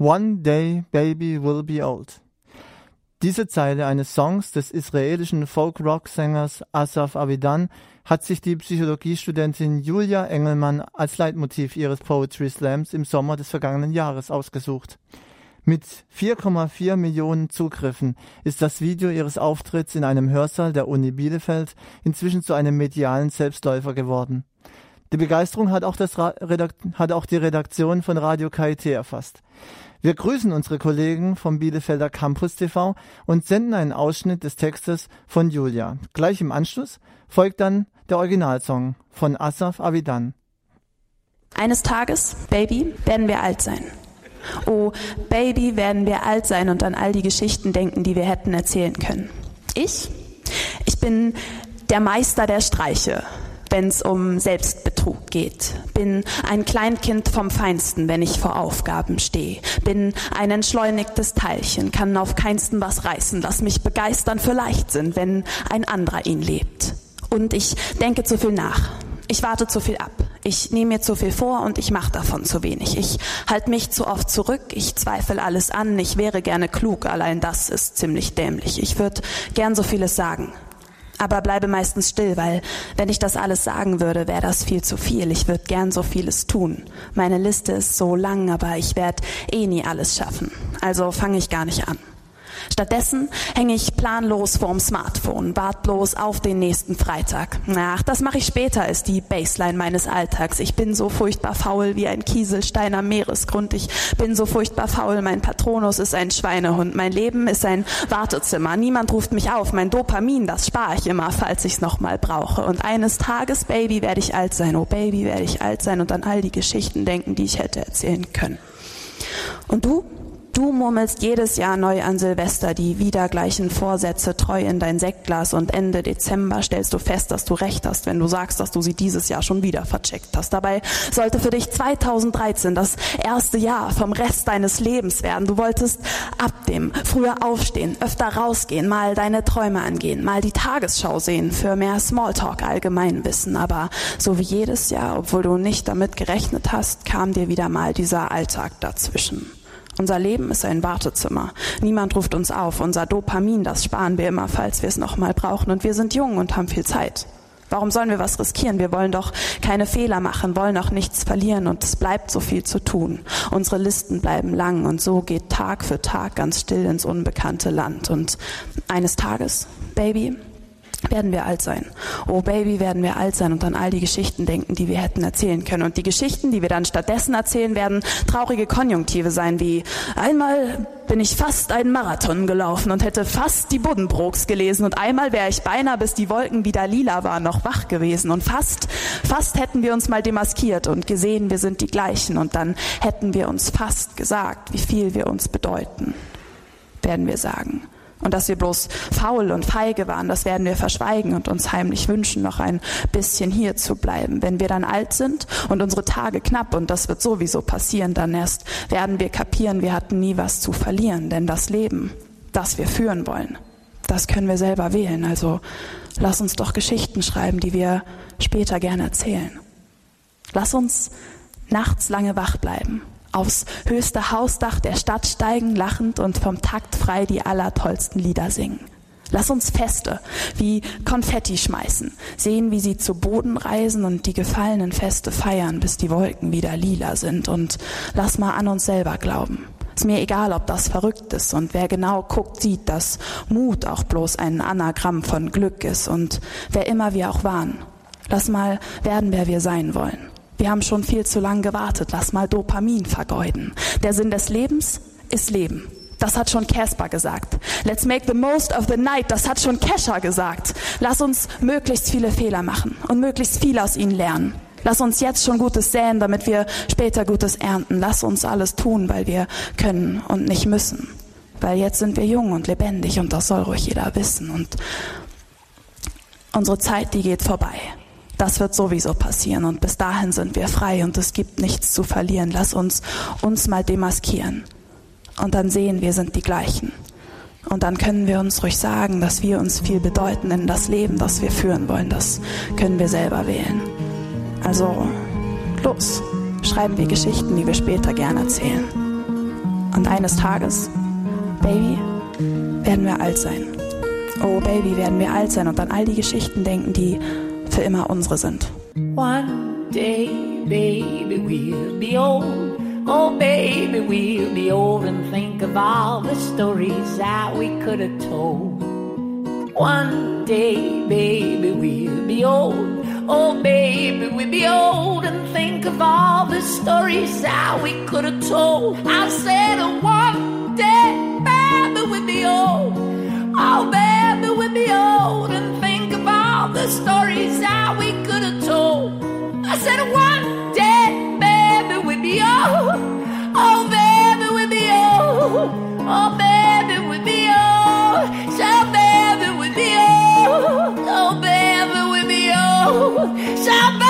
One day baby will be old. Diese Zeile eines Songs des israelischen Folk-Rock-Sängers Asaf Avidan hat sich die Psychologiestudentin Julia Engelmann als Leitmotiv ihres Poetry Slams im Sommer des vergangenen Jahres ausgesucht. Mit 4,4 Millionen Zugriffen ist das Video ihres Auftritts in einem Hörsaal der Uni Bielefeld inzwischen zu einem medialen Selbstläufer geworden. Die Begeisterung hat auch, das hat auch die Redaktion von Radio KIT erfasst. Wir grüßen unsere Kollegen vom Bielefelder Campus TV und senden einen Ausschnitt des Textes von Julia. Gleich im Anschluss folgt dann der Originalsong von Asaf Avidan. Eines Tages, Baby, werden wir alt sein. Oh, Baby, werden wir alt sein und an all die Geschichten denken, die wir hätten erzählen können. Ich? Ich bin der Meister der Streiche, wenn es um Selbstbetrug geht. Bin ein Kleinkind vom Feinsten, wenn ich vor Aufgaben stehe. Bin ein entschleunigtes Teilchen, kann auf keinsten was reißen. Lass mich begeistern für Leichtsinn, wenn ein anderer ihn lebt. Und ich denke zu viel nach. Ich warte zu viel ab. Ich nehme mir zu viel vor und ich mache davon zu wenig. Ich halte mich zu oft zurück. Ich zweifle alles an. Ich wäre gerne klug. Allein das ist ziemlich dämlich. Ich würde gern so vieles sagen aber bleibe meistens still, weil wenn ich das alles sagen würde, wäre das viel zu viel. Ich würde gern so vieles tun. Meine Liste ist so lang, aber ich werde eh nie alles schaffen. Also fange ich gar nicht an. Stattdessen hänge ich planlos vorm Smartphone, wartlos auf den nächsten Freitag. Ach, das mache ich später, ist die Baseline meines Alltags. Ich bin so furchtbar faul wie ein Kieselstein am Meeresgrund. Ich bin so furchtbar faul, mein Patronus ist ein Schweinehund. Mein Leben ist ein Wartezimmer. Niemand ruft mich auf. Mein Dopamin, das spare ich immer, falls ich es nochmal brauche. Und eines Tages, Baby, werde ich alt sein. Oh, Baby, werde ich alt sein und an all die Geschichten denken, die ich hätte erzählen können. Und du? Du murmelst jedes Jahr neu an Silvester die wieder gleichen Vorsätze treu in dein Sektglas und Ende Dezember stellst du fest, dass du recht hast, wenn du sagst, dass du sie dieses Jahr schon wieder vercheckt hast. Dabei sollte für dich 2013 das erste Jahr vom Rest deines Lebens werden. Du wolltest ab dem früher aufstehen, öfter rausgehen, mal deine Träume angehen, mal die Tagesschau sehen für mehr Smalltalk Allgemeinwissen. Aber so wie jedes Jahr, obwohl du nicht damit gerechnet hast, kam dir wieder mal dieser Alltag dazwischen. Unser Leben ist ein Wartezimmer. Niemand ruft uns auf. Unser Dopamin, das sparen wir immer, falls wir es nochmal brauchen. Und wir sind jung und haben viel Zeit. Warum sollen wir was riskieren? Wir wollen doch keine Fehler machen, wollen auch nichts verlieren und es bleibt so viel zu tun. Unsere Listen bleiben lang und so geht Tag für Tag ganz still ins unbekannte Land. Und eines Tages, Baby, werden wir alt sein. Oh Baby, werden wir alt sein und an all die Geschichten denken, die wir hätten erzählen können. Und die Geschichten, die wir dann stattdessen erzählen, werden traurige Konjunktive sein, wie einmal bin ich fast einen Marathon gelaufen und hätte fast die Buddenbrooks gelesen und einmal wäre ich beinahe, bis die Wolken wieder lila waren, noch wach gewesen und fast, fast hätten wir uns mal demaskiert und gesehen, wir sind die gleichen und dann hätten wir uns fast gesagt, wie viel wir uns bedeuten, werden wir sagen. Und dass wir bloß faul und feige waren, das werden wir verschweigen und uns heimlich wünschen, noch ein bisschen hier zu bleiben. Wenn wir dann alt sind und unsere Tage knapp, und das wird sowieso passieren, dann erst werden wir kapieren, wir hatten nie was zu verlieren. Denn das Leben, das wir führen wollen, das können wir selber wählen. Also lass uns doch Geschichten schreiben, die wir später gerne erzählen. Lass uns nachts lange wach bleiben aufs höchste Hausdach der Stadt steigen, lachend und vom Takt frei die allertollsten Lieder singen. Lass uns Feste wie Konfetti schmeißen, sehen, wie sie zu Boden reisen und die gefallenen Feste feiern, bis die Wolken wieder lila sind. Und lass mal an uns selber glauben. Ist mir egal, ob das verrückt ist und wer genau guckt, sieht, dass Mut auch bloß ein Anagramm von Glück ist und wer immer wir auch waren. Lass mal werden, wer wir sein wollen. Wir haben schon viel zu lange gewartet. Lass mal Dopamin vergeuden. Der Sinn des Lebens ist Leben. Das hat schon Casper gesagt. Let's make the most of the night. Das hat schon Kesha gesagt. Lass uns möglichst viele Fehler machen und möglichst viel aus ihnen lernen. Lass uns jetzt schon Gutes säen, damit wir später Gutes ernten. Lass uns alles tun, weil wir können und nicht müssen. Weil jetzt sind wir jung und lebendig und das soll ruhig jeder wissen. Und unsere Zeit, die geht vorbei. Das wird sowieso passieren und bis dahin sind wir frei und es gibt nichts zu verlieren. Lass uns uns mal demaskieren und dann sehen wir sind die gleichen. Und dann können wir uns ruhig sagen, dass wir uns viel bedeuten in das Leben, das wir führen wollen. Das können wir selber wählen. Also los, schreiben wir Geschichten, die wir später gerne erzählen. Und eines Tages, Baby, werden wir alt sein. Oh Baby, werden wir alt sein und an all die Geschichten denken, die für immer unsere sind. One day, baby, we'll be old. Oh, baby, we'll be old and think of all the stories that we could have told. One day, baby, we'll be old. Oh, baby, we'll be old and think of all the stories that we could have told. I said, shall